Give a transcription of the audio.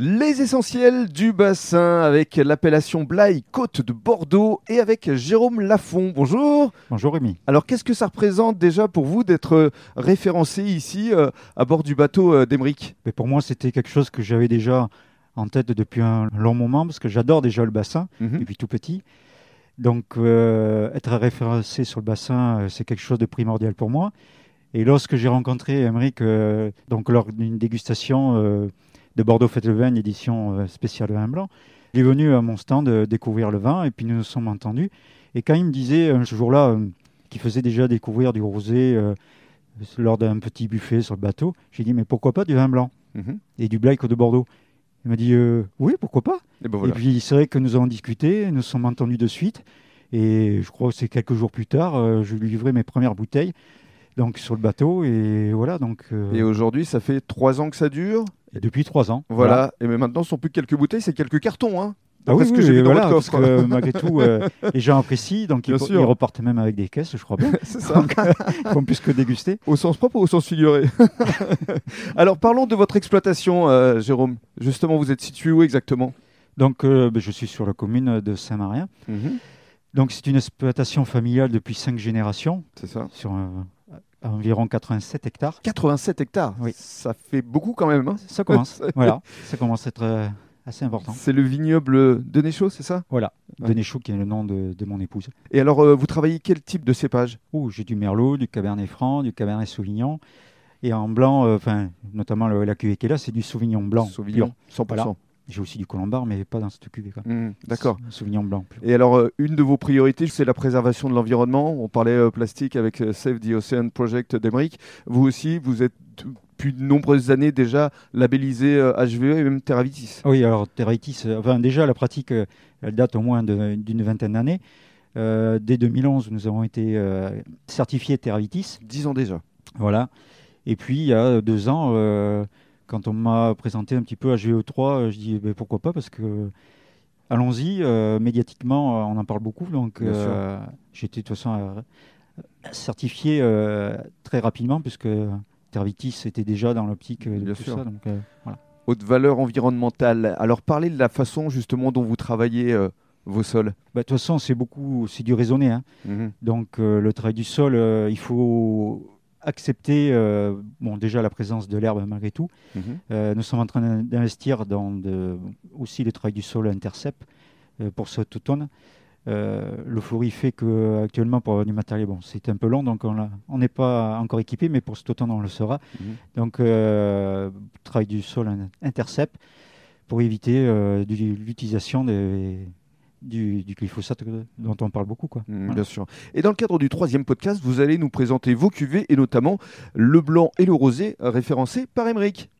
Les essentiels du bassin avec l'appellation Blaye Côte de Bordeaux et avec Jérôme Lafont. Bonjour. Bonjour Rémi. Alors qu'est-ce que ça représente déjà pour vous d'être euh, référencé ici euh, à bord du bateau euh, d'Emeric? Pour moi, c'était quelque chose que j'avais déjà en tête depuis un long moment parce que j'adore déjà le bassin Mhm. depuis tout petit. Donc euh, être référencé sur le bassin, c'est quelque chose de primordial pour moi. Et lorsque j'ai rencontré Émeric, euh, donc lors d'une dégustation euh, de Bordeaux Fête le Vin, édition euh, spéciale vin blanc, il est venu à mon stand découvrir le vin et puis nous nous sommes entendus. Et quand il me disait un jour-là qu'il faisait déjà découvrir du rosé lors d'un petit buffet sur le bateau, j'ai dit mais pourquoi pas du vin blanc Mhm. et du Black de Bordeaux? Il m'a dit euh, oui pourquoi pas? Et ben voilà. et puis c'est vrai que nous avons discuté, nous nous sommes entendus de suite. Et je crois que c'est quelques jours plus tard, euh, je lui livrai mes premières bouteilles donc sur le bateau. Et voilà, donc euh, Et aujourd'hui, ça fait trois ans que ça dure. et depuis trois ans. Voilà. Et mais maintenant, ce sont plus que quelques bouteilles, c'est quelques cartons. Hein. Ah oui, oui, dans voilà, parce que euh, malgré tout, euh, les gens apprécient, donc ils, repartent même avec des caisses, je crois bien. c'est ça. Donc, ils font plus que déguster. Au sens propre ou au sens figuré? Alors parlons de votre exploitation, euh, Jérôme. Justement, vous êtes situé où exactement? Donc euh, ben, je suis sur la commune de Saint-Marin. Donc c'est une exploitation familiale depuis cinq générations, C'est ça. sur environ 87 hectares. 87 hectares. Oui. Ça fait beaucoup quand même. hein. Ça commence, voilà, ça commence à être euh, assez important. C'est le vignoble de Néchaud, c'est ça? Voilà, Ouais. Denéchaud qui est le nom de, de mon épouse. Et alors, euh, vous travaillez quel type de cépage? Oh, j'ai du Merlot, du Cabernet Franc, du Cabernet Sauvignon. Et en blanc, euh, enfin, notamment le- la cuvée qui est là, c'est du Sauvignon blanc. Sauvignon, 100%. Voilà. J'ai aussi du Colombard, mais pas dans cette cuvée. Hmm, D'accord. Sauvignon blanc. Et alors, euh, une de vos priorités, c'est la préservation de l'environnement. On parlait euh, plastique avec euh, Save the Ocean Project d'Emeric. Vous aussi, vous êtes depuis de nombreuses années déjà labellisé euh, HVE et même Terravitis. Oui, alors Terraitis, euh, enfin, déjà la pratique, euh, elle date au moins d'une vingtaine d'années. Euh, dès 2011, nous avons été euh, certifiés Terravitis. 10 ans déjà. Voilà. Et puis, il y a deux ans, euh, quand on m'a présenté un petit peu HVE3, euh, je dis ben, pourquoi pas, parce que allons-y, euh, médiatiquement, euh, on en parle beaucoup. Donc, euh, été de toute façon certifié très rapidement, puisque Tervitis était déjà dans l'optique de Bien tout sûr. ça. Donc, voilà. Haute valeur environnementale. Alors, parlez de la façon justement dont vous travaillez vos sols. Bah, De toute façon, c'est beaucoup, c'est du raisonné. hein. Donc, euh, le travail du sol, euh, il faut accepter, euh, bon, déjà la présence de l'herbe malgré tout. Mhm. Euh, nous sommes en train d'in- d'investir dans de- aussi le travail du sol intercept euh, pour cet automne. Le fait que actuellement pour avoir du matériel, bon, c'est un peu long, donc on n'est pas encore équipé, mais pour cet automne on le sera. Mhm. Donc travail du sol in- intercept pour éviter l'utilisation des- du, du glyphosate dont on parle beaucoup. Quoi. Mm, Voilà. Bien sûr. Et dans le cadre du troisième podcast, vous allez nous présenter vos cuvées et notamment le blanc et le rosé référencés par Emeric.